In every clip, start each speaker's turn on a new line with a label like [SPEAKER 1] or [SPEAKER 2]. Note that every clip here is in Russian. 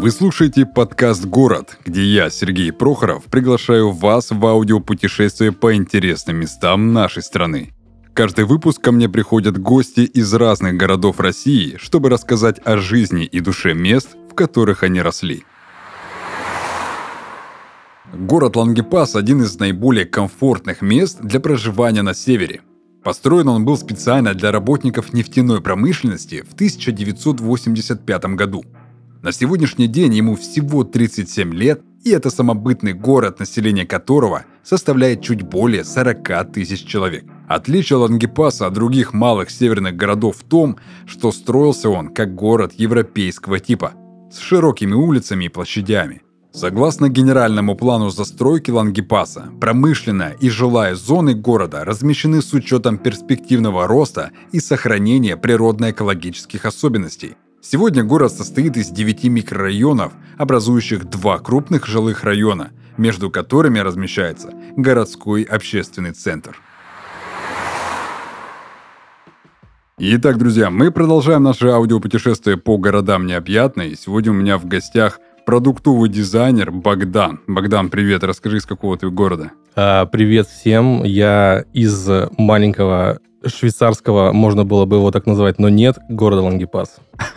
[SPEAKER 1] Вы слушаете подкаст «Город», где я, Сергей Прохоров, приглашаю вас в аудиопутешествие по интересным местам нашей страны. Каждый выпуск ко мне приходят гости из разных городов России, чтобы рассказать о жизни и душе мест, в которых они росли. Город Лангепас – один из наиболее комфортных мест для проживания на севере. Построен он был специально для работников нефтяной промышленности в 1985 году – на сегодняшний день ему всего 37 лет, и это самобытный город, население которого составляет чуть более 40 тысяч человек. Отличие Лангепаса от других малых северных городов в том, что строился он как город европейского типа, с широкими улицами и площадями. Согласно генеральному плану застройки Лангепаса, промышленная и жилая зоны города размещены с учетом перспективного роста и сохранения природно-экологических особенностей – Сегодня город состоит из 9 микрорайонов, образующих два крупных жилых района, между которыми размещается городской общественный центр. Итак, друзья, мы продолжаем наше аудиопутешествие по городам необъятной. Сегодня у меня в гостях продуктовый дизайнер Богдан. Богдан, привет, расскажи, из какого ты города?
[SPEAKER 2] А, привет всем, я из маленького швейцарского, можно было бы его так называть, но нет, города Лангепас.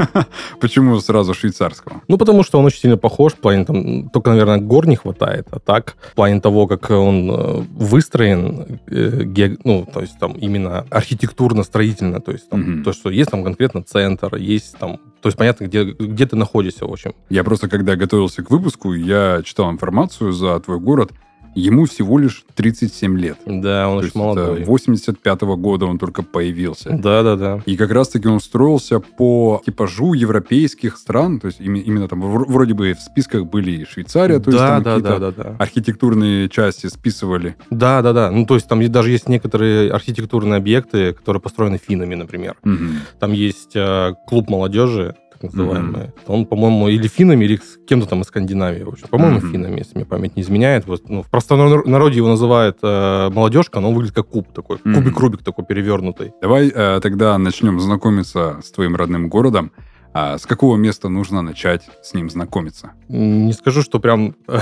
[SPEAKER 1] Почему сразу швейцарского?
[SPEAKER 2] Ну, потому что он очень сильно похож, в плане там, только, наверное, гор не хватает, а так, в плане того, как он э, выстроен, э, ну, то есть там именно архитектурно-строительно, то есть там, mm то, что есть там конкретно центр, есть там то есть понятно, где, где ты находишься, в общем.
[SPEAKER 1] Я просто, когда готовился к выпуску, я читал информацию за твой город, Ему всего лишь 37 лет.
[SPEAKER 2] Да, он То очень молодой.
[SPEAKER 1] 85 -го года он только появился.
[SPEAKER 2] Да, да, да.
[SPEAKER 1] И как раз-таки он строился по типажу европейских стран, то есть именно там вроде бы в списках были и Швейцария, то
[SPEAKER 2] да,
[SPEAKER 1] есть там
[SPEAKER 2] да,
[SPEAKER 1] какие-то
[SPEAKER 2] да, да, да.
[SPEAKER 1] архитектурные части списывали.
[SPEAKER 2] Да, да, да. Ну, то есть там даже есть некоторые архитектурные объекты, которые построены финнами, например. Угу. Там есть э, клуб молодежи, называемые. Mm-hmm. Он, по-моему, или финнами, или кем-то там из Скандинавии. В общем. По-моему, mm-hmm. финнами, если мне память не изменяет. Вот, ну, в простом народе его называют э, молодежка, но он выглядит как куб такой. Mm-hmm. Кубик-рубик такой перевернутый.
[SPEAKER 1] Давай э, тогда начнем знакомиться с твоим родным городом. А с какого места нужно начать с ним знакомиться?
[SPEAKER 2] Не скажу, что прям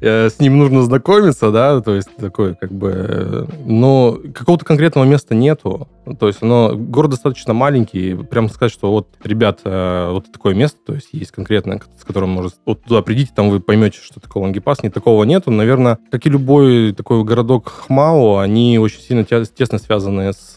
[SPEAKER 2] Э, с ним нужно знакомиться, да, то есть такой как бы... Э, но какого-то конкретного места нету. То есть, но город достаточно маленький. Прям сказать, что вот, ребят, э, вот такое место, то есть есть конкретное, с которым может... Вот туда придите, там вы поймете, что такое Лангепас. Нет, такого нету. Наверное, как и любой такой городок Хмао, они очень сильно тесно связаны с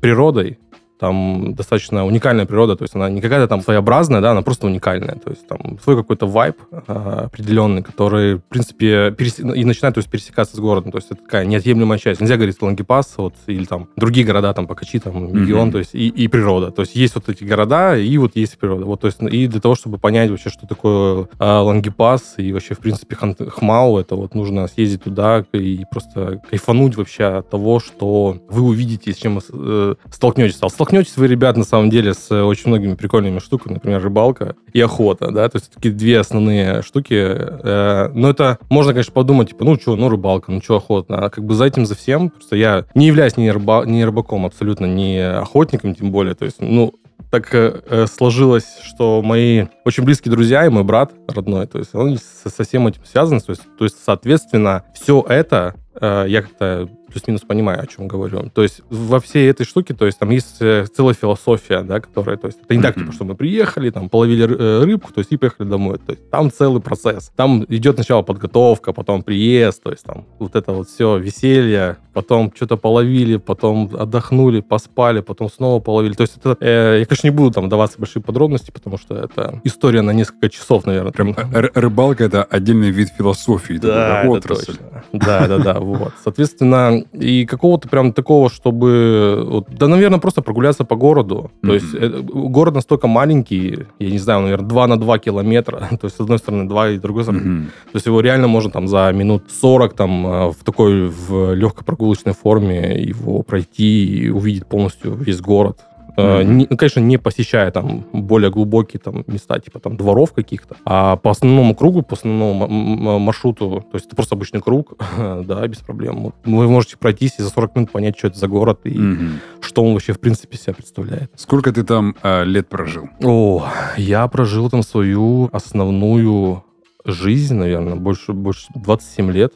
[SPEAKER 2] природой. Там достаточно уникальная природа, то есть она не какая-то там своеобразная, да, она просто уникальная. То есть там свой какой-то вайб а, определенный, который, в принципе, перес... и начинает то есть, пересекаться с городом. То есть это такая неотъемлемая часть. Нельзя говорить Лангепас вот, или там другие города, там Покачи, там регион, mm-hmm. то есть и, и природа. То есть есть вот эти города, и вот есть природа. Вот, то есть, и для того, чтобы понять вообще, что такое а, Лангепас и вообще, в принципе, Хмау, это вот нужно съездить туда и просто кайфануть вообще от того, что вы увидите, с чем э, столкнетесь столкнетесь вы, ребят, на самом деле, с очень многими прикольными штуками, например, рыбалка и охота, да, то есть такие две основные штуки. Э, но это можно, конечно, подумать, типа, ну что, ну рыбалка, ну что охота, а как бы за этим, за всем, просто я не являюсь ни, рыба, ни рыбаком абсолютно, ни охотником, тем более, то есть, ну, так э, сложилось, что мои очень близкие друзья и мой брат родной, то есть он со всем этим связан, то есть, то есть соответственно, все это э, я как-то плюс-минус понимаю, о чем говорю. То есть во всей этой штуке, то есть там есть э, целая философия, да, которая, то есть это не так, типа, что мы приехали, там, половили э, рыбку, то есть и поехали домой. То есть там целый процесс. Там идет сначала подготовка, потом приезд, то есть там вот это вот все веселье, потом что-то половили, потом отдохнули, поспали, потом снова половили. То есть это, э, я, конечно, не буду там даваться большие подробности, потому что это история на несколько часов, наверное.
[SPEAKER 1] Прям рыбалка — это отдельный вид философии.
[SPEAKER 2] Да, это отрасль. точно. Да, да, да, вот. Соответственно, и какого-то прям такого, чтобы... Вот, да, наверное, просто прогуляться по городу. Mm-hmm. То есть это, город настолько маленький, я не знаю, наверное, 2 на 2 километра. То есть, с одной стороны, 2, и с другой стороны... Mm-hmm. То есть его реально можно там за минут 40 там э, в такой в легкой прогулочной форме его пройти и увидеть полностью весь город. Mm-hmm. Не, ну, конечно, не посещая там более глубокие там места, типа там дворов каких-то, а по основному кругу, по основному маршруту, то есть это просто обычный круг, да, без проблем. Вы можете пройтись и за 40 минут понять, что это за город и mm-hmm. что он вообще в принципе себя представляет.
[SPEAKER 1] Сколько ты там э, лет прожил?
[SPEAKER 2] О, я прожил там свою основную жизнь, наверное, больше, больше 27 лет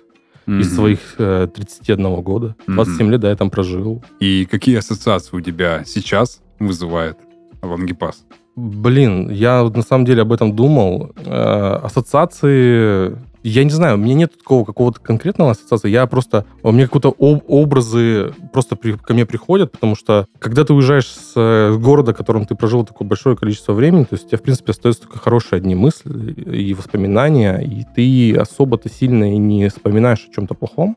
[SPEAKER 2] mm-hmm. из своих э, 31 года. 27 mm-hmm. лет, да, я там прожил.
[SPEAKER 1] И какие ассоциации у тебя сейчас вызывает Лангепас?
[SPEAKER 2] Блин, я на самом деле об этом думал. Э, ассоциации я не знаю, у меня нет такого какого-то конкретного ассоциации. Я просто... У меня какие-то об, образы просто при, ко мне приходят, потому что когда ты уезжаешь с э, города, котором ты прожил такое большое количество времени, то есть у тебя, в принципе, остаются только хорошие одни мысли и воспоминания, и ты особо-то сильно и не вспоминаешь о чем-то плохом.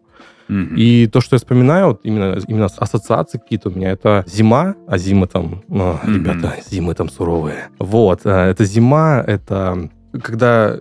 [SPEAKER 2] Mm-hmm. И то, что я вспоминаю, вот именно, именно ассоциации какие-то у меня, это зима, а зимы там, о, mm-hmm. ребята, зимы там суровые. Вот, э, это зима, это когда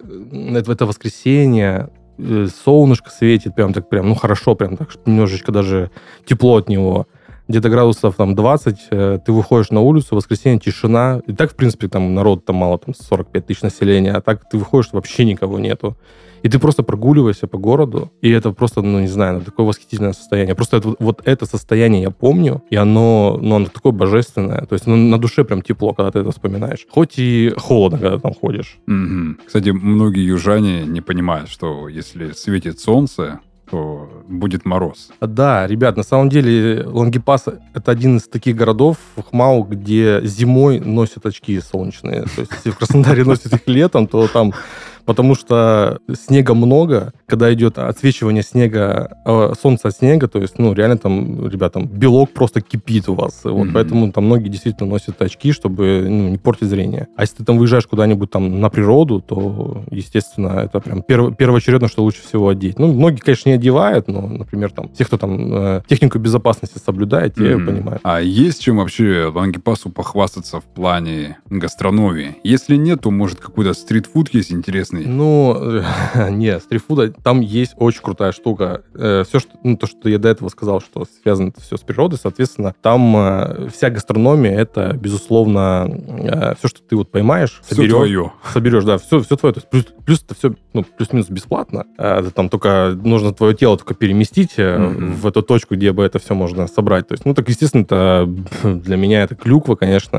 [SPEAKER 2] это, это воскресенье, э, солнышко светит прям так прям, ну хорошо, прям так, немножечко даже тепло от него. Где-то градусов там 20, э, ты выходишь на улицу, воскресенье, тишина. И так, в принципе, там народ там мало, там 45 тысяч населения, а так ты выходишь, вообще никого нету. И ты просто прогуливаешься по городу, и это просто, ну, не знаю, такое восхитительное состояние. Просто это, вот это состояние я помню, и оно, ну, оно такое божественное. То есть ну, на душе прям тепло, когда ты это вспоминаешь. Хоть и холодно, когда там ходишь.
[SPEAKER 1] Mm-hmm. Кстати, многие южане не понимают, что если светит солнце, то будет мороз.
[SPEAKER 2] Да, ребят, на самом деле Лангепас — это один из таких городов в Хмау, где зимой носят очки солнечные. То есть если в Краснодаре носят их летом, то там потому что снега много, когда идет отсвечивание снега, э, солнца от снега, то есть, ну, реально там, ребятам, белок просто кипит у вас. Вот mm-hmm. поэтому там многие действительно носят очки, чтобы ну, не портить зрение. А если ты там выезжаешь куда-нибудь там на природу, то, естественно, это прям перв- первоочередно, что лучше всего одеть. Ну, многие, конечно, не одевают, но, например, там, те, кто там э, технику безопасности соблюдает, mm-hmm. понимают.
[SPEAKER 1] А есть чем вообще Лангепасу похвастаться в плане гастрономии? Если нет, то, может, какой-то стритфуд есть интересный интересный?
[SPEAKER 2] Ну, не, стритфуда, там есть очень крутая штука. Э, все, что, ну, то, что я до этого сказал, что связано это все с природой, соответственно, там э, вся гастрономия, это, безусловно, э, все, что ты вот поймаешь,
[SPEAKER 1] соберешь. Все твое.
[SPEAKER 2] Соберешь, да, все, все твое. То есть плюс, плюс это все, ну, плюс-минус бесплатно. Там только нужно твое тело только переместить mm-hmm. в эту точку, где бы это все можно собрать. То есть, ну, так, естественно, это для меня это клюква, конечно,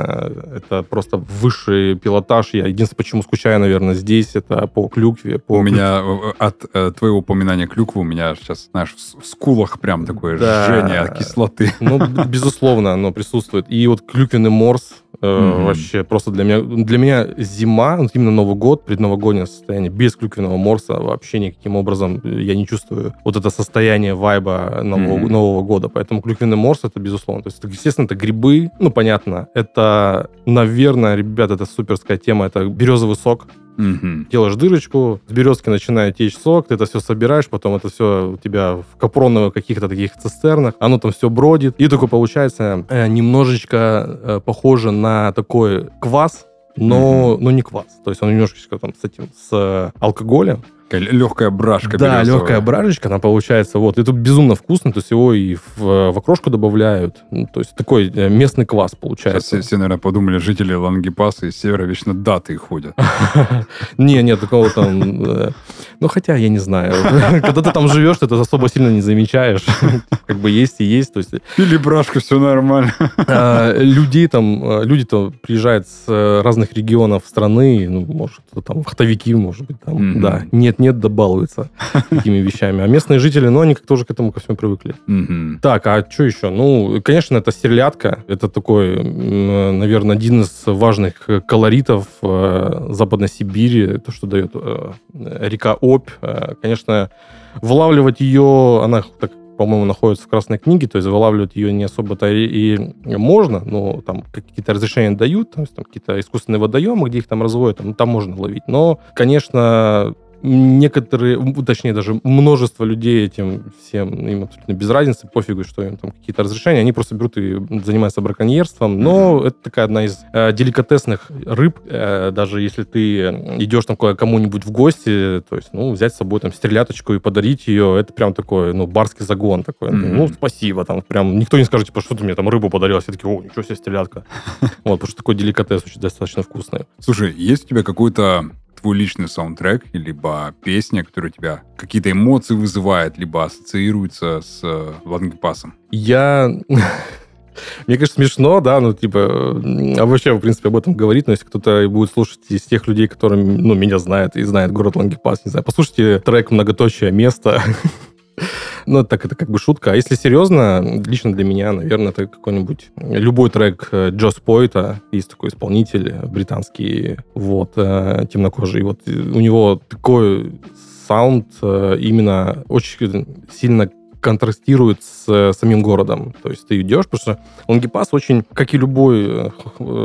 [SPEAKER 2] это просто высший пилотаж. Я единственное, почему скучаю, наверное, здесь, это по клюкве. По
[SPEAKER 1] у меня э, от э, твоего упоминания клюквы у меня сейчас, знаешь, в скулах прям такое да. жжение от кислоты.
[SPEAKER 2] Ну, безусловно, оно присутствует. И вот клюквенный морс mm-hmm. вообще просто для меня... Для меня зима, вот именно Новый год, предновогоднее состояние, без клюквенного морса вообще никаким образом я не чувствую вот это состояние вайба Нового, mm-hmm. Нового года. Поэтому клюквенный морс это безусловно. То есть, естественно, это грибы, ну, понятно. Это, наверное, ребят, это суперская тема, это березовый сок.
[SPEAKER 1] Угу.
[SPEAKER 2] Делаешь дырочку, с березки начинает течь сок, ты это все собираешь, потом это все у тебя в капроновых каких-то таких цистернах, оно там все бродит. И такой получается э, немножечко э, похоже на такой квас, но, mm но не квас. То есть он немножечко там с этим, с э, алкоголем.
[SPEAKER 1] Такая легкая брашка
[SPEAKER 2] Да, березовая. легкая брашечка, она получается. Вот. Это безумно вкусно, то есть его и в, в окрошку добавляют. Ну, то есть такой э, местный квас получается.
[SPEAKER 1] Сейчас все, все, наверное, подумали, жители Лангепаса из севера вечно даты ходят.
[SPEAKER 2] Не, нет, такого там... Э, ну, хотя, я не знаю. Когда ты там живешь, ты это особо сильно не замечаешь. Как бы есть и есть. То есть...
[SPEAKER 1] Пили брашку, все нормально.
[SPEAKER 2] А, людей там, э, люди-то приезжают с разных регионов страны, ну, может, там, вахтовики, может быть, там, да. Нет, нет, да балуется такими вещами. А местные жители, ну, они как тоже к этому ко всему привыкли. Так, а что еще? Ну, конечно, это стерлядка. Это такой, наверное, один из важных колоритов э, Западной Сибири. То, что дает э, река Обь. Э, конечно, вылавливать ее, она так по-моему, находится в Красной книге, то есть вылавливать ее не особо-то и, и можно, но там какие-то разрешения дают, там, там какие-то искусственные водоемы, где их там разводят, там, там можно ловить. Но, конечно, некоторые, точнее даже множество людей этим всем, им абсолютно без разницы, пофигу, что им там какие-то разрешения, они просто берут и занимаются браконьерством, но mm-hmm. это такая одна из э, деликатесных рыб, э, даже если ты идешь там кому-нибудь в гости, то есть, ну, взять с собой там стреляточку и подарить ее, это прям такой, ну, барский загон такой, mm-hmm. ну, спасибо, там прям никто не скажет, типа, что ты мне там рыбу подарил, все таки о, ничего себе, стрелятка. Вот, потому что такой деликатес очень достаточно вкусный.
[SPEAKER 1] Слушай, есть у тебя какой-то твой личный саундтрек, либо песня, которая у тебя какие-то эмоции вызывает, либо ассоциируется с э, Лангепасом?
[SPEAKER 2] Я... Мне, конечно, смешно, да, ну, типа, а вообще, в принципе, об этом говорить, но если кто-то будет слушать из тех людей, которые, ну, меня знают и знают город Лангепас, не знаю, послушайте трек «Многоточие место», Ну, так это как бы шутка. А если серьезно, лично для меня, наверное, это какой-нибудь любой трек э, Джо Спойта. Есть такой исполнитель британский, вот, э, темнокожий. Вот у него такой саунд э, именно очень сильно контрастирует с э, самим городом. То есть ты идешь, потому что Лонгипас очень, как и любой э,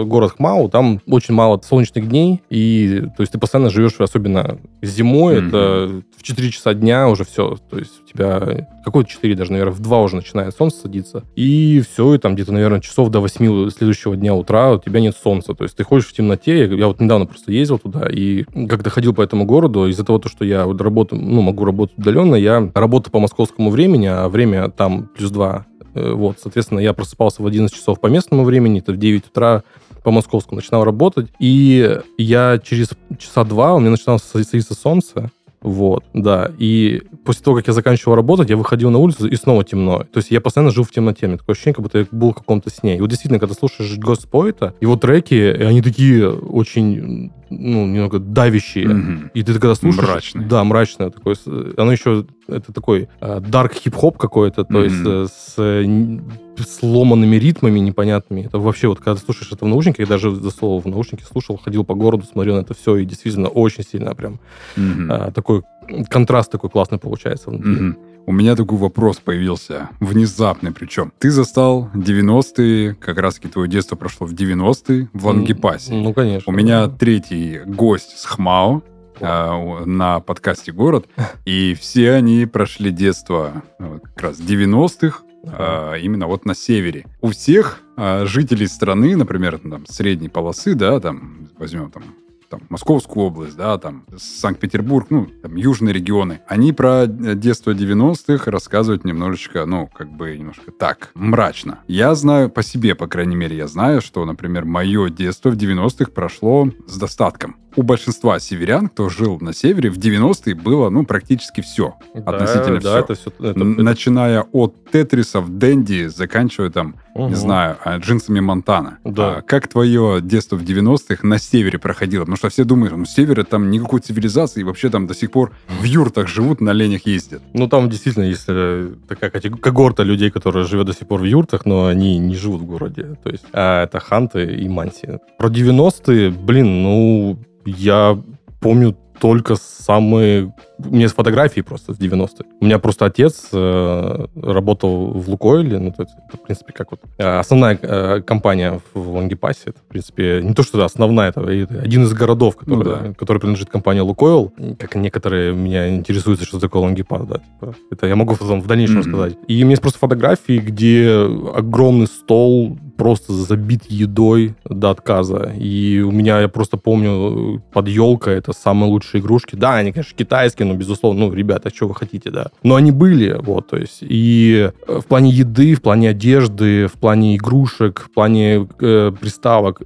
[SPEAKER 2] город Хмау, там очень мало солнечных дней, и то есть ты постоянно живешь, особенно зимой, mm-hmm. это в 4 часа дня уже все. То есть тебя какой-то 4 даже, наверное, в 2 уже начинает солнце садиться, и все, и там где-то, наверное, часов до 8 следующего дня утра у тебя нет солнца. То есть ты ходишь в темноте. Я вот недавно просто ездил туда, и когда ходил по этому городу, из-за того, что я вот работаю, ну, могу работать удаленно, я работаю по московскому времени, а время там плюс 2. Э, вот, соответственно, я просыпался в 11 часов по местному времени, это в 9 утра по московскому начинал работать, и я через часа два, у меня начинало садиться солнце, вот, да. И после того, как я заканчивал работать, я выходил на улицу, и снова темно. То есть я постоянно жил в темноте. Мне такое ощущение, как будто я был в каком-то сне. И вот действительно, когда слушаешь Poet, его треки, они такие очень, ну, немного давящие. Mm-hmm. И ты когда слушаешь...
[SPEAKER 1] Мрачный.
[SPEAKER 2] Да, мрачное. Такое, оно еще, это такой дарк э, хип-хоп какой-то, то mm-hmm. есть э, с э, сломанными ритмами непонятными. Это вообще вот, когда ты слушаешь это в наушниках, я даже за слово в наушнике слушал, ходил по городу, смотрел на это все, и действительно очень сильно прям mm-hmm. а, такой контраст такой классный получается
[SPEAKER 1] Mm-hmm. У меня такой вопрос появился, внезапный причем. Ты застал 90-е, как раз-таки твое детство прошло в 90-е в Лангепасе.
[SPEAKER 2] Ну, конечно.
[SPEAKER 1] У меня третий гость с ХМАО, э, на подкасте «Город», и все они прошли детство как раз 90-х, а, именно вот на севере. У всех а, жителей страны, например, там, средней полосы, да, там, возьмем там там, Московскую область, да, там, Санкт-Петербург, ну, там, южные регионы, они про детство 90-х рассказывают немножечко, ну, как бы немножко так, мрачно. Я знаю по себе, по крайней мере, я знаю, что, например, мое детство в 90-х прошло с достатком. У большинства северян, кто жил на севере, в 90-е было, ну, практически все. Да, относительно да, все. Это все это, Начиная это... от тетрисов, дэнди, заканчивая там, угу. не знаю, а, джинсами Монтана. Да. А как твое детство в 90-х на севере проходило? Потому что все думают, ну, север там никакой цивилизации, и вообще там до сих пор в юртах живут, на ленях ездят.
[SPEAKER 2] Ну, там действительно есть э, такая когорта людей, которые живет до сих пор в юртах, но они не живут в городе. То есть а это ханты и манси. Про 90-е, блин, ну, я помню только самые... У меня есть фотографии просто с 90-х. У меня просто отец э, работал в Лукойле, ну, это, это, в принципе, как вот э, основная э, компания в Лангепасе. Это, в принципе, не то, что основная, это, это один из городов, который, ну, да. который принадлежит компании Лукойл. Как некоторые меня интересуют, что такое Лангепас, да. Типа, это я могу потом в дальнейшем mm-hmm. сказать. И у меня есть просто фотографии, где огромный стол просто забит едой до отказа. И у меня, я просто помню, под елкой это самые лучшие игрушки. Да, они, конечно, китайские, но, безусловно, ну, ребята, что вы хотите, да. Но они были, вот, то есть. И э, в плане еды, в плане одежды, в плане игрушек, в плане э, приставок,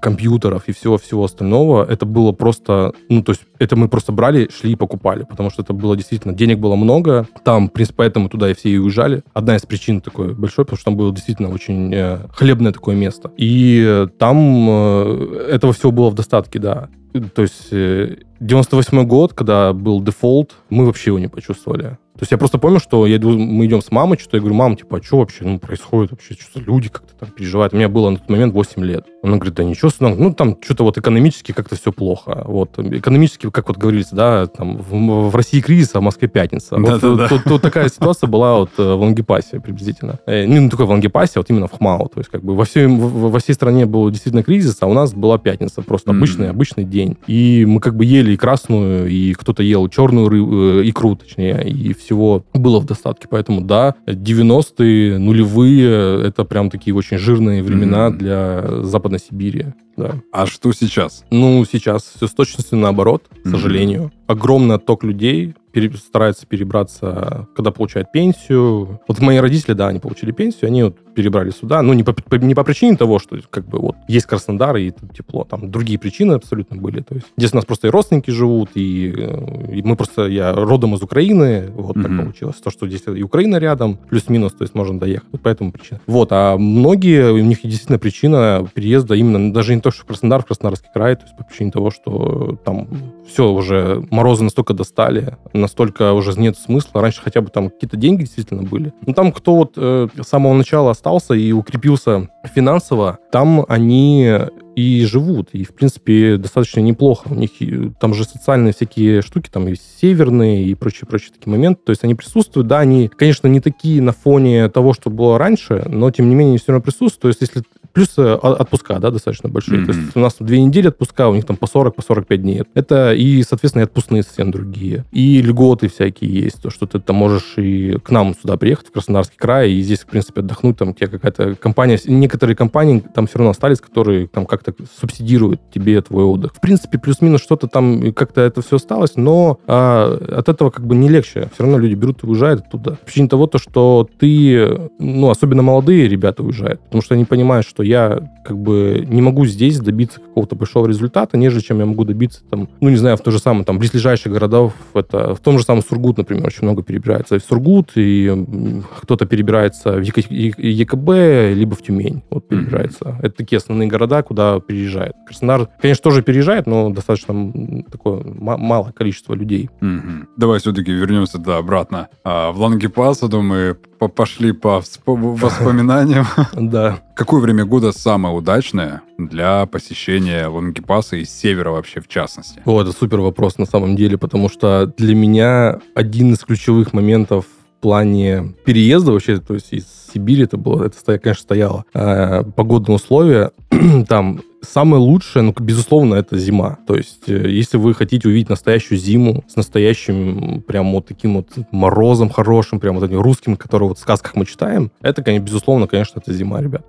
[SPEAKER 2] компьютеров и всего-всего остального, это было просто, ну, то есть это мы просто брали, шли и покупали, потому что это было действительно, денег было много, там, в принципе, поэтому туда и все и уезжали. Одна из причин такой большой, потому что там было действительно очень э, хлебное такое место. И там э, этого всего было в достатке, да. То есть 98 э, год, когда был дефолт, мы вообще его не почувствовали. То есть я просто помню, что я мы идем с мамой, что я говорю, мам, типа, а что вообще ну, происходит вообще? Что люди как-то там переживают? У меня было на тот момент 8 лет. Она говорит, да ничего, сынок, ну там что-то вот экономически как-то все плохо. Вот, экономически, как вот говорится, да, там в, в России кризис, а в Москве пятница. Вот,
[SPEAKER 1] Да-да-да.
[SPEAKER 2] тут, тут такая ситуация была вот э, в Лангепасе приблизительно. Э, Не ну, только в Лангепасе, а вот именно в Хмао. То есть как бы во всей, во всей стране был действительно кризис, а у нас была пятница. Просто
[SPEAKER 1] Мгм.
[SPEAKER 2] обычный, обычный день. И мы как бы ели и красную, и кто-то ел черную ры- э, икру, точнее, и всего было в достатке. Поэтому да, 90-е, нулевые, это прям такие очень жирные времена
[SPEAKER 1] Мгм.
[SPEAKER 2] для Западной Сибири. Да.
[SPEAKER 1] А что сейчас?
[SPEAKER 2] Ну, сейчас все с точностью наоборот, к сожалению. Огромный отток людей пере- старается перебраться, когда получают пенсию. Вот мои родители, да, они получили пенсию, они вот перебрали сюда. Ну, не по, по- не по причине того, что как бы вот есть Краснодар и тут тепло. Там другие причины абсолютно были. То есть здесь у нас просто и родственники живут, и, э, и мы просто... Я родом из Украины, вот так
[SPEAKER 1] Мгм.
[SPEAKER 2] получилось. То, что здесь и Украина рядом, плюс-минус, то есть можно доехать. Вот поэтому причина. Вот, а многие, у них действительно причина переезда именно даже не то, что в Краснодар, в Краснодарский край, то есть по причине того, что там все уже, морозы настолько достали, настолько уже нет смысла. Раньше хотя бы там какие-то деньги действительно были. Но там, кто вот э, с самого начала остался и укрепился финансово, там они и живут. И, в принципе, достаточно неплохо. У них там же социальные всякие штуки, там и северные, и прочие-прочие такие моменты. То есть они присутствуют. Да, они, конечно, не такие на фоне того, что было раньше, но, тем не менее, все равно присутствуют. То есть если Плюс э, отпуска, да, достаточно большие. То
[SPEAKER 1] Мгм.
[SPEAKER 2] есть у нас две недели отпуска, у них там по 40, по 45 дней. Это и, соответственно, и отпускные совсем другие. И льготы всякие есть. То, что ты там можешь и к нам сюда приехать, в Краснодарский край, и здесь, в принципе, отдохнуть. Там тебе какая-то компания... Некоторые компании там все равно остались, которые там как-то субсидируют тебе твой отдых. В принципе, плюс-минус что-то там как-то это все осталось, но а, от этого как бы не легче. Все равно люди берут и уезжают оттуда. По причине того, то, что ты, ну, особенно молодые ребята уезжают, потому что они понимают, что я как бы не могу здесь добиться какого-то большого результата, нежели чем я могу добиться там, ну, не знаю, в то же самое, там, близлежащих городов, это в том же самом Сургут, например, очень много перебирается в Сургут, и кто-то перебирается в ЕКБ, либо в Тюмень, вот перебирается. Это такие основные города, куда переезжает. Краснодар, конечно, тоже переезжает, но достаточно такое ма- малое количество людей.
[SPEAKER 1] Мгм. Давай все-таки вернемся да, обратно. А, в Лангепасаду мы по- пошли по воспоминаниям.
[SPEAKER 2] Да.
[SPEAKER 1] Какое время года самое удачное для посещения Лангепаса и севера вообще в частности?
[SPEAKER 2] О, это супер вопрос на самом деле, потому что для меня один из ключевых моментов плане переезда вообще, то есть из Сибири это было, это, конечно, стояло. Э, погодные условия там самое лучшее, ну, безусловно, это зима. То есть, э, если вы хотите увидеть настоящую зиму с настоящим прям вот таким вот морозом хорошим, прям вот этим русским, который вот в сказках мы читаем, это, конечно, безусловно, конечно, это зима, ребят.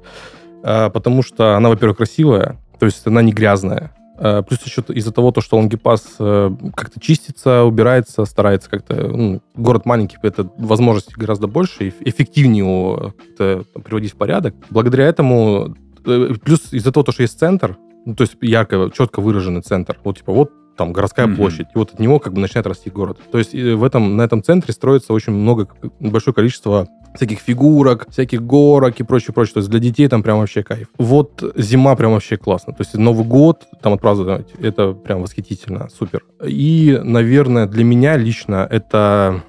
[SPEAKER 2] Э, потому что она, во-первых, красивая, то есть она не грязная. Э, Плюс еще из-за того, то, что Лангепас э, как-то чистится, убирается, старается как-то... ну, город маленький, это возможностей гораздо больше, эффективнее его как-то там приводить в порядок. Благодаря этому... э, Плюс из-за того, то, что есть центр, ну, то есть ярко, четко выраженный центр. Вот типа вот там городская
[SPEAKER 1] Мгм.
[SPEAKER 2] площадь, и вот от него как бы начинает расти город. То есть в этом, на этом центре строится очень много, большое количество всяких фигурок, всяких горок и прочее, прочее. То есть для детей там прям вообще кайф. Вот зима прям вообще классно. То есть Новый год там отпраздновать, это прям восхитительно, супер. И, наверное, для меня лично это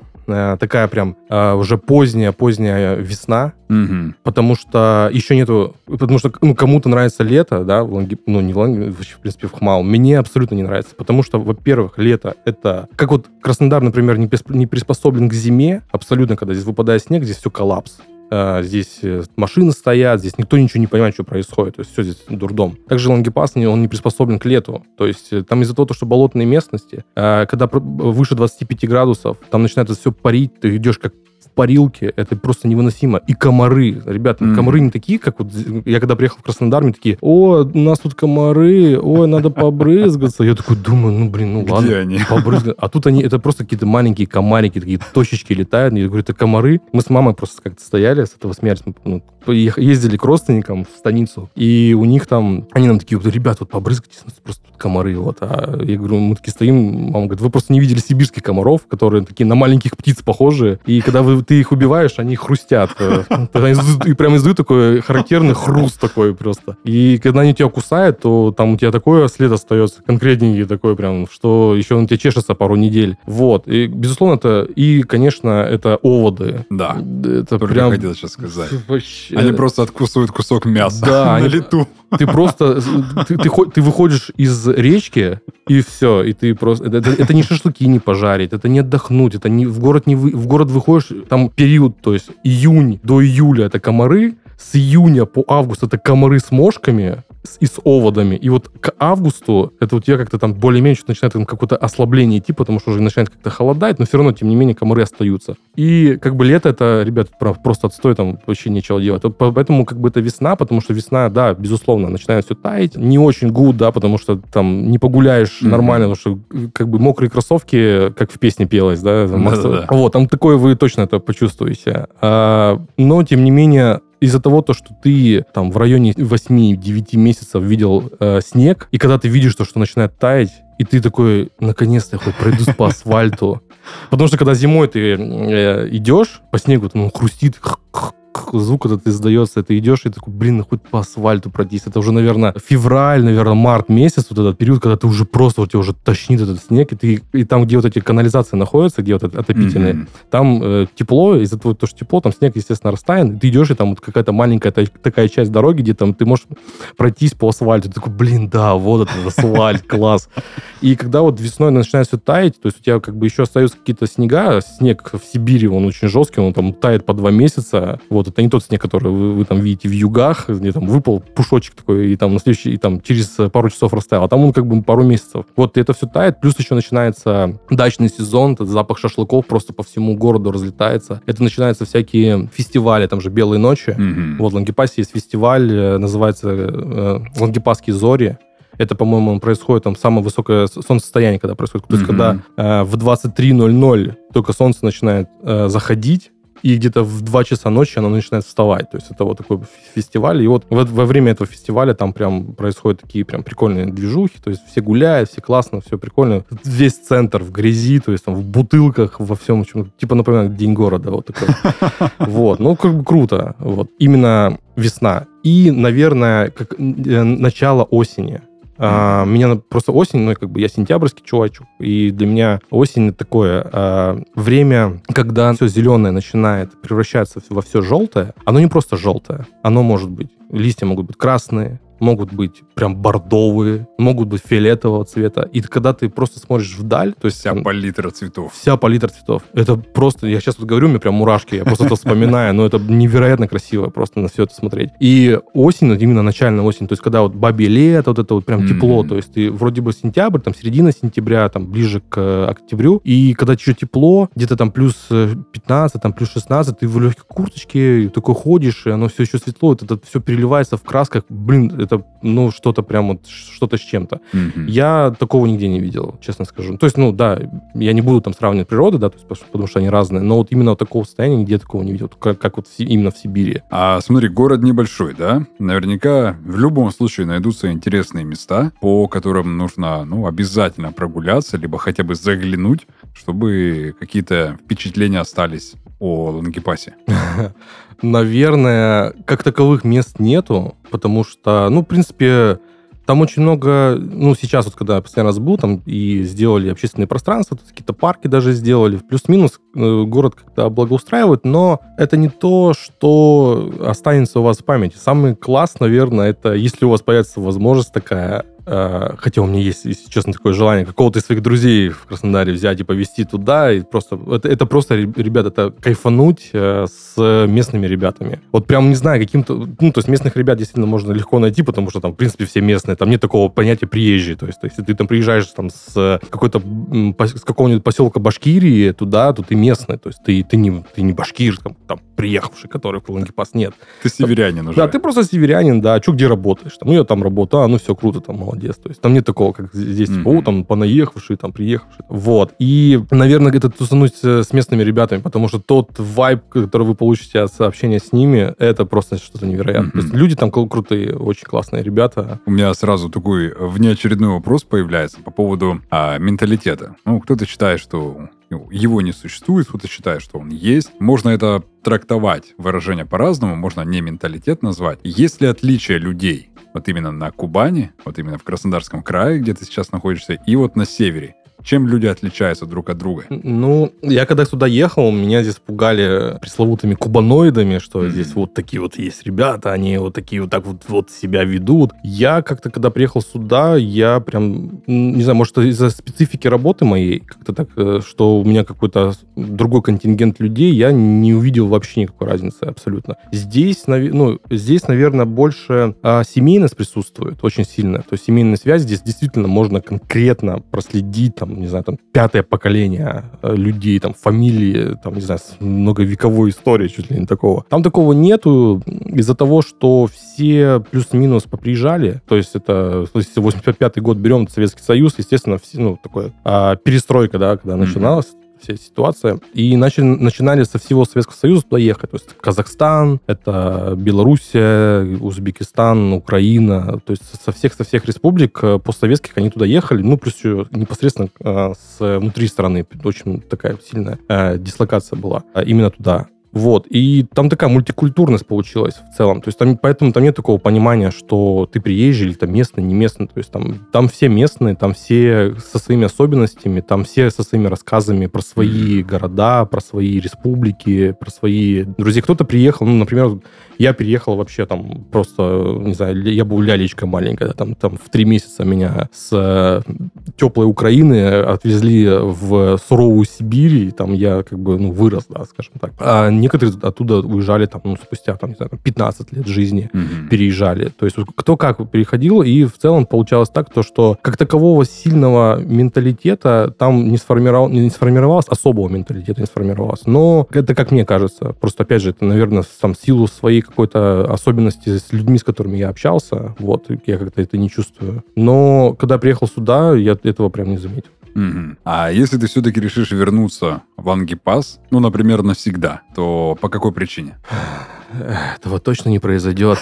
[SPEAKER 2] такая прям э, уже поздняя, поздняя весна,
[SPEAKER 1] Мгм.
[SPEAKER 2] потому что еще нету, потому что ну, кому-то нравится лето, да, в Ланги- ну не в Ланги- вообще, в принципе в Хмау, мне абсолютно не нравится, потому что, во-первых, лето это, как вот Краснодар, например, не, не приспособлен к зиме, абсолютно, когда здесь выпадает снег, здесь все коллапс. А, Здесь э, машины стоят, здесь никто ничего не понимает, что происходит. То есть все здесь дурдом. Также Лангепас, он не приспособлен к лету. То есть э, там из-за того, что болотные местности, когда выше 25 градусов, там начинает это все парить, ты идешь как парилке, это просто невыносимо. И комары. Ребята,
[SPEAKER 1] Мгм.
[SPEAKER 2] комары не такие, как вот... Я когда приехал в Краснодар, мне такие, о, у нас тут комары, ой, надо побрызгаться. Я такой думаю, ну, блин, ну ладно.
[SPEAKER 1] Где они?
[SPEAKER 2] Побрызгать. А тут они, это просто какие-то маленькие комарики, такие точечки летают. Я говорю, это комары. Мы с мамой просто как-то стояли, с этого. Мы, ну, ездили к родственникам в станицу, и у них там, они нам такие, ребят, вот побрызгайтесь, просто тут комары. Вот. А я говорю, мы такие стоим, мама говорит, вы просто не видели сибирских комаров, которые такие на маленьких птиц похожие, и когда вы, ты их убиваешь, они хрустят. Э, И прям издают такой характерный хруст такой просто. И когда они тебя кусают, то там у тебя такой след остается, конкретненький такой прям, что еще он тебе чешется пару недель. Вот. И, безусловно, это... И, конечно, это оводы.
[SPEAKER 1] Да.
[SPEAKER 2] Это
[SPEAKER 1] Только
[SPEAKER 2] прям...
[SPEAKER 1] хотел сейчас сказать.
[SPEAKER 2] Вообще ночь...
[SPEAKER 1] Они
[SPEAKER 2] э,
[SPEAKER 1] просто откусывают кусок мяса
[SPEAKER 2] Да,
[SPEAKER 1] на лету.
[SPEAKER 2] Ты просто... Ты, ты ты выходишь из речки, и все. И ты просто... Это, это- это не шашлыки не пожарить, это не отдохнуть, это не в город не вы, в город выходишь, там период, то есть июнь до июля это комары, с июня по август это комары с мошками с- и с оводами. И вот к августу это у тебя как-то там более-менее что-то начинает там какое-то ослабление идти, потому что уже начинает как-то холодать, но все равно, тем не менее, комары остаются. И как бы лето это, ребят, просто отстой, там вообще нечего делать. Вот по- Поэтому как бы это весна, потому что весна, да, безусловно, начинает все таять. Не очень гуд, да, потому что там не погуляешь
[SPEAKER 1] Мгм.
[SPEAKER 2] нормально, потому что э, как бы мокрые кроссовки, как в песне пелось, да, там, вот, там такое вы точно это почувствуете. А, но, тем не менее, из-за того, то, что ты там в районе 8-9 месяцев видел э, снег, и когда ты видишь то, что начинает таять, и ты такой, наконец-то я хоть пройдусь по асфальту. Потому что когда зимой ты э, идешь по снегу, там он хрустит, звук этот издается, ты идешь и такой, блин, ну хоть по асфальту пройдись. Это уже, наверное, февраль, наверное, март месяц, вот этот период, когда ты уже просто, вот тебя уже тошнит этот снег, и ты и там, где вот эти канализации находятся, где вот отопительные,
[SPEAKER 1] Мгм.
[SPEAKER 2] там э, тепло, из-за того, что тепло, там снег, естественно, растаян, и ты идешь, и там вот какая-то маленькая та- такая часть дороги, где там ты можешь пройтись по асфальту. Ты такой, блин, да, вот этот асфальт, класс. И когда вот весной начинает все таять, то есть у тебя как бы еще остаются какие-то снега, снег в Сибири, он очень жесткий, он там тает по два месяца. Вот, это не тот снег, который вы, вы там видите в югах, где там выпал пушочек такой, и там на следующий, и там через пару часов растаял. А там он как бы пару месяцев. Вот и это все тает, плюс еще начинается дачный сезон, этот запах шашлыков просто по всему городу разлетается. Это начинаются всякие фестивали, там же «Белые ночи».
[SPEAKER 1] Мгм.
[SPEAKER 2] Вот в Лангепасе есть фестиваль, э, называется э, Лангепасские зори. Это, по-моему, происходит там самое высокое солнцестояние, когда происходит. То есть,
[SPEAKER 1] Мгм.
[SPEAKER 2] когда э, в 23.00 только солнце начинает э, заходить, и где-то в 2 часа ночи оно начинает вставать. То есть это вот такой фестиваль. И вот во, во время этого фестиваля там прям происходят такие прям прикольные движухи. То есть все гуляют, все классно, все прикольно. Весь центр в грязи, то есть там в бутылках, во всем. чем Типа, например, День города. Вот такой. Вот, ну, как бы круто. Вот. Именно весна. И, наверное, как э, начало осени. А, меня просто осень, ну, как бы я сентябрьский чувачок, и для меня осень это такое а, время, когда все зеленое начинает превращаться во все желтое. Оно не просто желтое, оно может быть, листья могут быть красные, могут быть прям бордовые, могут быть фиолетового цвета. И когда ты просто смотришь вдаль, то есть
[SPEAKER 1] Вся палитра цветов.
[SPEAKER 2] Вся палитра цветов. Это просто, я сейчас вот говорю, мне прям мурашки, я просто это вспоминаю, но это невероятно красиво просто на все это смотреть. И осень, именно начальная осень, то есть когда вот бабье лето, вот это вот прям тепло, то есть ты вроде бы сентябрь, там середина сентября, там ближе к э, октябрю, и когда еще тепло, где-то там плюс э, 15, там плюс 16, ты в легкой курточке, такой ходишь, и оно все еще светло, вот это все переливается в красках, блин, это, ну, что-то прям вот, что-то с чем-то.
[SPEAKER 1] Мгм.
[SPEAKER 2] Я такого нигде не видел, честно скажу. То есть, ну, да, я не буду там сравнивать природы, да, то есть, потому- потому что они разные, но вот именно вот такого состояния нигде такого не видел, как, как вот в именно в Сибири.
[SPEAKER 1] А смотри, город небольшой, да? Наверняка в любом случае найдутся интересные места, по которым нужно, ну, обязательно прогуляться, либо хотя бы заглянуть, чтобы какие-то впечатления остались о Лангепасе.
[SPEAKER 2] Наверное, как таковых мест нету, потому что, ну, в принципе, там очень много, ну, сейчас вот, когда я раз был, там и сделали общественные пространства, какие-то парки даже сделали, плюс-минус э, город как-то благоустраивают, но это не то, что останется у вас в памяти. Самый класс, наверное, это если у вас появится возможность такая, хотя у меня есть, если честно, такое желание какого-то из своих друзей в Краснодаре взять и повезти туда, и просто, это, это просто, ре- ребят, это кайфануть э, с местными ребятами. Вот прям, не знаю, каким-то, ну, то есть местных ребят действительно можно легко найти, потому что там, в принципе, все местные, там нет такого понятия приезжий, то есть, то есть если ты там приезжаешь там с какой-то, с какого-нибудь поселка Башкирии туда, то ты местный, то есть ты, ты, не, ты не башкир, там, там приехавший, который в Лангепас, нет.
[SPEAKER 1] Ты северянин уже.
[SPEAKER 2] Да, ты просто северянин, да, что где работаешь? Там, ну, я там работаю, а, ну, все круто, там, молодец. То есть там нет такого, как здесь, типа,
[SPEAKER 1] Мгм.
[SPEAKER 2] о, там, понаехавший, там, приехавший. Вот. И, наверное, это тусануть с местными ребятами, потому что тот вайб, который вы получите от общения с ними, это просто что-то невероятное. То есть люди там кру- крутые, очень классные ребята.
[SPEAKER 1] У меня сразу такой внеочередной вопрос появляется по поводу а, менталитета. Ну, кто-то считает, что его не существует, кто-то считает, что он есть. Можно это трактовать, выражение по-разному, можно не менталитет назвать. Есть ли отличие людей вот именно на Кубани, вот именно в Краснодарском крае, где ты сейчас находишься, и вот на севере? Чем люди отличаются друг от друга?
[SPEAKER 2] Ну, я когда сюда ехал, меня здесь пугали пресловутыми кубаноидами, что mm-hmm. здесь вот такие вот есть ребята, они вот такие вот так вот, вот себя ведут. Я как-то, когда приехал сюда, я прям, не знаю, может, из-за специфики работы моей, как-то так, э, что у меня какой-то другой контингент людей, я не увидел вообще никакой разницы абсолютно. Здесь, ну, здесь, наверное, больше а, семейность присутствует очень сильно. То есть семейная связь здесь действительно можно конкретно проследить, там, не знаю, там, пятое поколение э, людей, там, фамилии, там, не знаю, многовековой историей, чуть ли не такого. Там такого нету из-за того, что все плюс-минус поприезжали. То есть это, то есть 85-й год берем Советский Союз, естественно, все, ну, такое а, перестройка, да, когда начиналась вся ситуация. И начали, начинали со всего Советского Союза туда ехать. То есть Казахстан, это Белоруссия, Узбекистан, Украина. То есть со всех, со всех республик э, постсоветских они туда ехали. Ну, плюс еще непосредственно э, с внутри страны. Очень такая сильная э, дислокация была именно туда. Вот. И там такая мультикультурность получилась в целом. То есть там, поэтому там нет такого понимания, что ты приезжий или там местный, не местный. То есть там, там все местные, там все со своими особенностями, там все со своими рассказами про свои города, про свои республики, про свои друзья. Кто-то приехал, ну, например, я переехал вообще там просто, не знаю, я был лялечка маленькая, там, там в три месяца меня с э, теплой Украины отвезли в суровую Сибирь, и там я как бы, ну, вырос, да, скажем так. А некоторые оттуда уезжали там, ну, спустя, там, не знаю, 15 лет жизни, mm-hmm. переезжали. То есть кто как переходил, и в целом получалось так, то, что как такового сильного менталитета там не, сформировал, не сформировалось, особого менталитета не сформировалось. Но это, как мне кажется, просто, опять же, это, наверное, там, силу своей какой-то особенности с людьми, с которыми я общался. Вот, я как-то это не чувствую. Но когда приехал сюда, я этого прям не заметил.
[SPEAKER 1] Угу. А если ты все-таки решишь вернуться в Ангипас, ну, например, навсегда, то по какой причине?
[SPEAKER 2] этого точно не произойдет.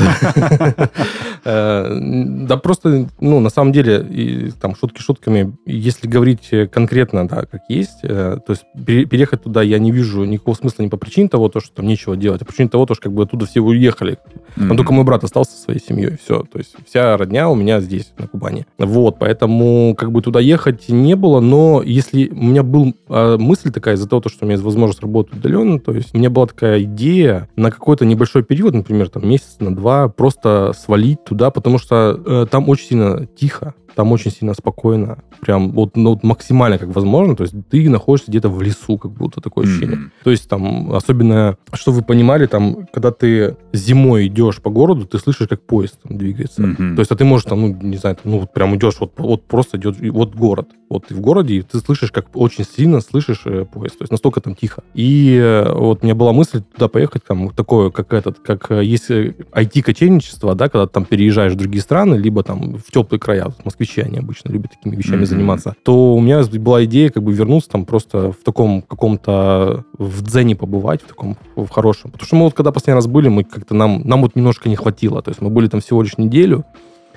[SPEAKER 2] Э, да просто, ну, на самом деле, там шутки шутками, если говорить конкретно, да, как есть, э, то есть переехать туда я не вижу никакого смысла не по причине того, то, что там нечего делать, а по причине того, то, что как бы оттуда все уехали. Там только мой брат остался со своей семьей, все. То есть вся родня у меня здесь, на Кубани. Вот, поэтому как бы туда ехать не было, но если у меня был а, мысль такая из-за того, что у меня есть возможность работать удаленно, то есть у меня была такая идея на какой-то не небольшой период, например, там месяц на два, просто свалить туда, потому что э, там очень сильно тихо, там очень сильно спокойно, прям вот, ну, вот максимально как возможно, то есть ты находишься где-то в лесу, как будто такое ощущение. Mm-hmm. То есть там, особенно, что вы понимали, там, когда ты зимой идешь по городу, ты слышишь, как поезд там двигается. Mm-hmm. То есть, а ты можешь там, ну, не знаю, там, ну, вот прям идешь, вот, вот просто идет, вот город, вот ты в городе, и ты слышишь, как очень сильно слышишь э, поезд, то есть настолько там тихо. И э, вот у меня была мысль туда поехать, там, такое, как этот, как э, есть IT-кочевничество, да, когда там переезжаешь в другие страны, либо там в теплые края, в Москве москвичи, они обычно любят такими вещами mm-hmm. заниматься, то у меня была идея как бы вернуться там просто в таком каком-то в дзене побывать, в таком в хорошем. Потому что мы вот когда последний раз были, мы как-то нам, нам вот немножко не хватило. То есть мы были там всего лишь неделю,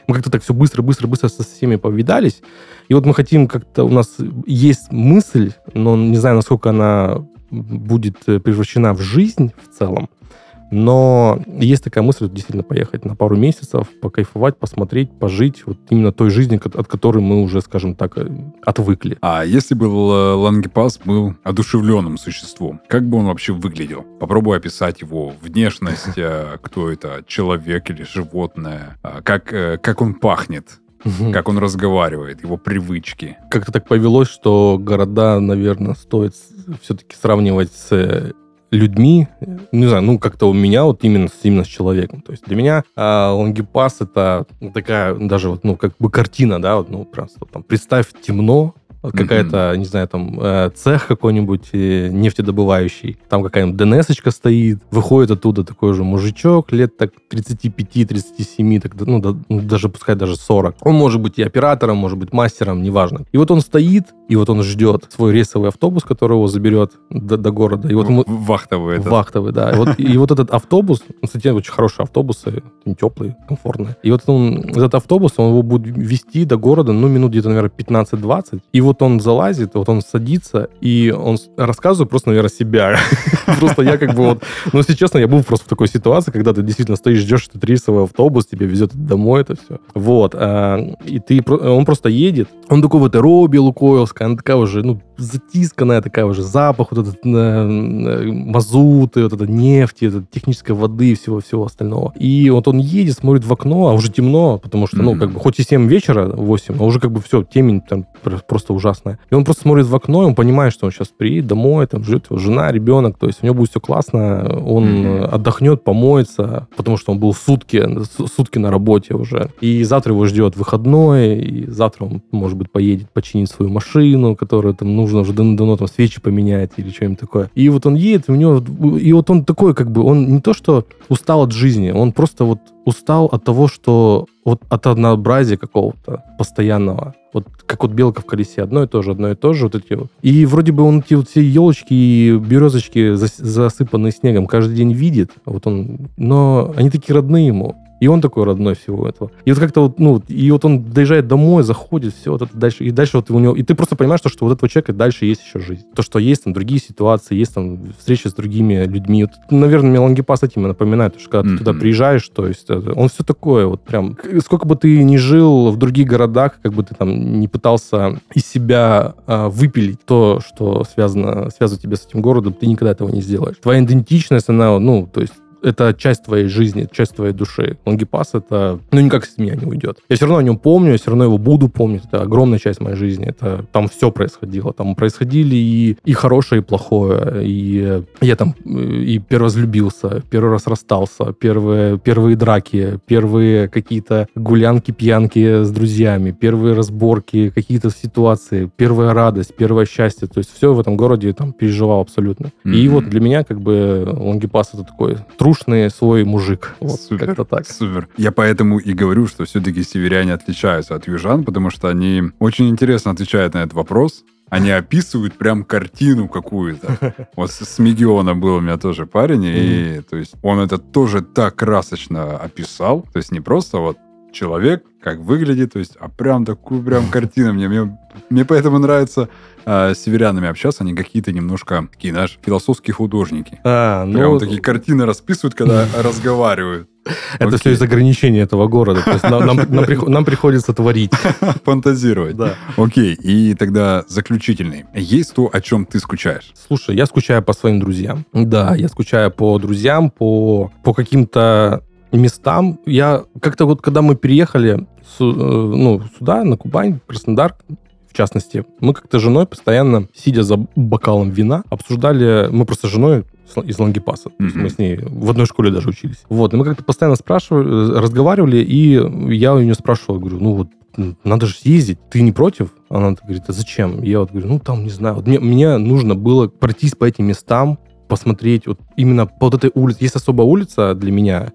[SPEAKER 2] мы как-то так все быстро-быстро-быстро со всеми повидались. И вот мы хотим как-то... У нас есть мысль, но не знаю, насколько она будет превращена в жизнь в целом. Но есть такая мысль действительно поехать на пару месяцев, покайфовать, посмотреть, пожить вот именно той жизни, от которой мы уже, скажем так, э, отвыкли.
[SPEAKER 1] А если бы Лангепас был одушевленным существом, как бы он вообще выглядел? Попробуй описать его внешность, э, кто это, человек или животное, а как, э, как он пахнет, как он разговаривает, его привычки.
[SPEAKER 2] Как-то так повелось, что города, наверное, стоит все-таки сравнивать с людьми, не знаю, ну, как-то у меня вот именно, именно с человеком. То есть для меня а, лонгипас это такая даже вот, ну, как бы картина, да, вот, ну, просто там, представь темно, какая-то, mm-hmm. не знаю, там, э, цех какой-нибудь э, нефтедобывающий, там какая-нибудь ДНСочка стоит, выходит оттуда такой же мужичок, лет так 35-37, так, ну, да, ну, даже, пускай даже 40. Он может быть и оператором, может быть мастером, неважно. И вот он стоит, и вот он ждет свой рейсовый автобус, который его заберет до, до города. И вот ему...
[SPEAKER 1] Вахтовый.
[SPEAKER 2] Этот. Вахтовый, да. И вот, и вот этот автобус, кстати, очень хорошие автобусы, теплые, комфортные. И вот он, этот автобус, он его будет вести до города, ну, минут где-то, наверное, 15-20. И вот вот он залазит, вот он садится, и он рассказывает просто, наверное, себя. Просто я как бы вот... Ну, если честно, я был просто в такой ситуации, когда ты действительно стоишь, ждешь этот рейсовый автобус, тебе везет домой это все. Вот. А, и ты... Он просто едет, он такой в этой робе лукойлская, она такая уже, ну, затисканная такая уже, запах вот этот э, мазуты, вот это нефти, это технической воды и всего-всего остального. И вот он едет, смотрит в окно, а уже темно, потому что, ну, как бы, хоть и 7 вечера, 8, а уже как бы все, темень там просто ужасная. И он просто смотрит в окно, и он понимает, что он сейчас приедет домой, там живет его жена, ребенок, то есть у него будет все классно, он mm-hmm. отдохнет, помоется, потому что он был сутки, сутки на работе уже. И завтра его ждет выходной, и завтра он, может быть, поедет починить свою машину, которая там нужно уже давно там свечи поменять или что-нибудь такое. И вот он едет, у него, и вот он такой, как бы, он не то, что устал от жизни, он просто вот устал от того, что вот от однообразия какого-то постоянного. Вот как вот белка в колесе, одно и то же, одно и то же, вот эти вот. И вроде бы он эти вот все елочки и березочки засыпанные снегом каждый день видит, вот он, но они такие родные ему. И он такой родной всего этого. И вот как-то вот, ну, и вот он доезжает домой, заходит, все вот это дальше. И дальше вот у него... И ты просто понимаешь, что, что вот этого человека дальше есть еще жизнь. То, что есть там другие ситуации, есть там встречи с другими людьми. Вот, наверное, Мелангипас этим напоминает, что когда mm-hmm. ты туда приезжаешь, то есть э, он все такое вот прям... Сколько бы ты ни жил в других городах, как бы ты там не пытался из себя а, выпилить то, что связано, связывает тебя с этим городом, ты никогда этого не сделаешь. Твоя идентичность, она, ну, то есть это часть твоей жизни, часть твоей души. Лонгипас это, ну, никак с меня не уйдет. Я все равно о нем помню, я все равно его буду помнить. Это огромная часть моей жизни. Это там все происходило. Там происходили и, и хорошее, и плохое. И я там и первый раз влюбился, первый раз расстался, первые, первые драки, первые какие-то гулянки, пьянки с друзьями, первые разборки, какие-то ситуации, первая радость, первое счастье. То есть все в этом городе там переживал абсолютно. Mm-hmm. И вот для меня как бы Лонгипас это такой труд трушный свой мужик. Вот, супер, как-то так.
[SPEAKER 1] Супер. Я поэтому и говорю, что все-таки северяне отличаются от южан, потому что они очень интересно отвечают на этот вопрос. Они описывают прям картину какую-то. Вот с Мегиона был у меня тоже парень, и то есть он это тоже так красочно описал. То есть не просто вот человек, как выглядит, то есть, а прям такую прям картину мне, мне, мне поэтому нравится э, с северянами общаться, они какие-то немножко такие, знаешь, философские художники. А, ну... Прям такие картины расписывают, когда разговаривают.
[SPEAKER 2] Это все из ограничений этого города. То есть нам, приходится творить.
[SPEAKER 1] Фантазировать. Да. Окей, и тогда заключительный. Есть то, о чем ты скучаешь?
[SPEAKER 2] Слушай, я скучаю по своим друзьям. Да, я скучаю по друзьям, по, по каким-то местам. Я как-то вот, когда мы переехали э, ну, сюда, на Кубань, Краснодар, в частности, мы как-то с женой постоянно, сидя за бокалом вина, обсуждали, мы просто с женой из Лангепаса. Mm-hmm. Мы с ней в одной школе даже учились. Вот, и мы как-то постоянно спрашивали, разговаривали, и я у нее спрашивал, говорю, ну вот надо же съездить, ты не против? Она говорит, а зачем? Я вот говорю, ну там, не знаю, вот мне, мне нужно было пройтись по этим местам, посмотреть вот именно по вот этой улице. Есть особая улица для меня,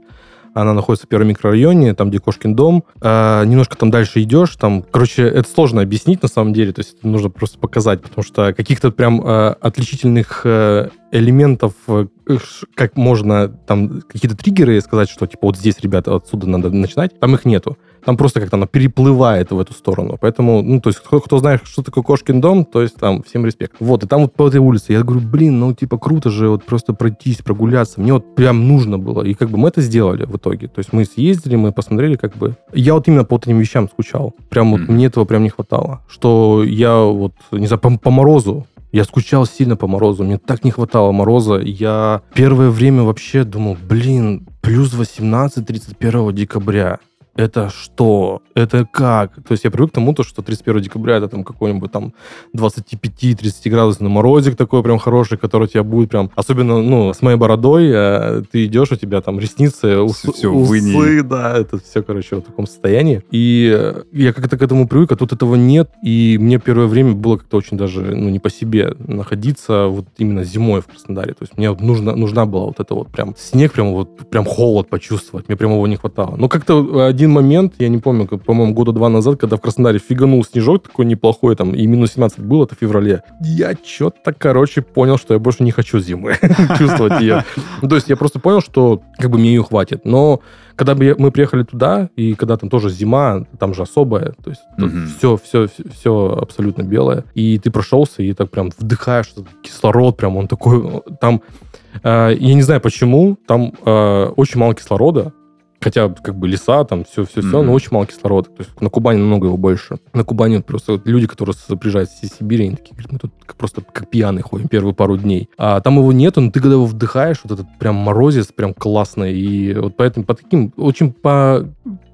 [SPEAKER 2] она находится в первом микрорайоне, там, где Кошкин дом. А, немножко там дальше идешь, там, короче, это сложно объяснить на самом деле, то есть это нужно просто показать, потому что каких-то прям а, отличительных а, элементов, э, как можно там какие-то триггеры сказать, что типа вот здесь, ребята, отсюда надо начинать, там их нету. Там просто как-то она переплывает в эту сторону. Поэтому, ну, то есть, кто, кто знает, что такое Кошкин дом, то есть там всем респект. Вот, и там вот по этой улице я говорю, блин, ну, типа, круто же вот просто пройтись, прогуляться. Мне вот прям нужно было. И как бы мы это сделали в итоге. То есть мы съездили, мы посмотрели, как бы... Я вот именно по вот этим вещам скучал. Прям вот mm-hmm. мне этого прям не хватало. Что я вот, не знаю, по, по морозу я скучал сильно по морозу, мне так не хватало мороза. Я первое время вообще думал, блин, плюс 18 31 декабря это что? Это как? То есть я привык к тому, то, что 31 декабря это там какой-нибудь там 25-30 градусный морозик такой прям хороший, который у тебя будет прям... Особенно, ну, с моей бородой э, ты идешь, у тебя там ресницы, ус, все, усы, да, это все, короче, в таком состоянии. И я как-то к этому привык, а тут этого нет. И мне первое время было как-то очень даже, ну, не по себе находиться вот именно зимой в Краснодаре. То есть мне нужно, нужна была вот это вот прям снег, прям вот, прям холод почувствовать. Мне прям его не хватало. Но как-то один один момент, я не помню, как, по-моему, года два назад, когда в Краснодаре фиганул снежок такой неплохой, там, и минус 17 было, это в феврале. Я что-то, короче, понял, что я больше не хочу зимы чувствовать ее. Ну, то есть я просто понял, что как бы мне ее хватит. Но когда мы приехали туда, и когда там тоже зима, там же особая, то есть все, все, все абсолютно белое, и ты прошелся, и так прям вдыхаешь кислород, прям он такой, там, э, я не знаю почему, там э, очень мало кислорода, Хотя, как бы, леса, там, все-все-все, mm-hmm. но очень мало кислорода. То есть на Кубани намного его больше. На Кубани просто вот люди, которые приезжают из Сибири, они такие говорят, мы тут просто как пьяные ходим первые пару дней. А там его нету, но ты когда его вдыхаешь, вот этот прям морозец прям классный. И вот поэтому по таким, очень по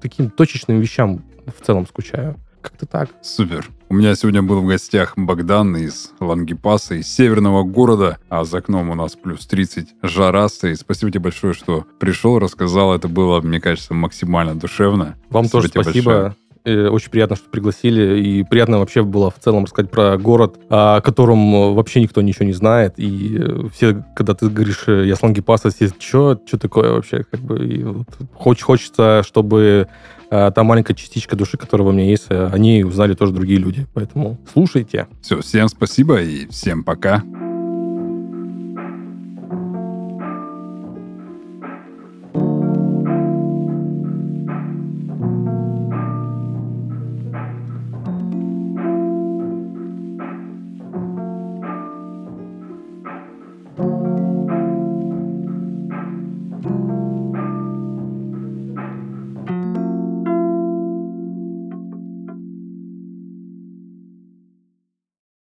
[SPEAKER 2] таким точечным вещам в целом скучаю. Как-то так.
[SPEAKER 1] Супер. У меня сегодня был в гостях Богдан из Лангепаса, из северного города, а за окном у нас плюс 30 жара стоит. Спасибо тебе большое, что пришел, рассказал. Это было, мне кажется, максимально душевно.
[SPEAKER 2] Вам спасибо тоже спасибо. Большое. Э, очень приятно, что пригласили. И приятно вообще было в целом рассказать про город, о котором вообще никто ничего не знает. И э, все, когда ты говоришь э, «я с Лангепаса», все «что? Что такое вообще?» как бы, и вот, хочется, чтобы та маленькая частичка души, которая у меня есть, они узнали тоже другие люди. Поэтому слушайте.
[SPEAKER 1] Все, всем спасибо и всем пока.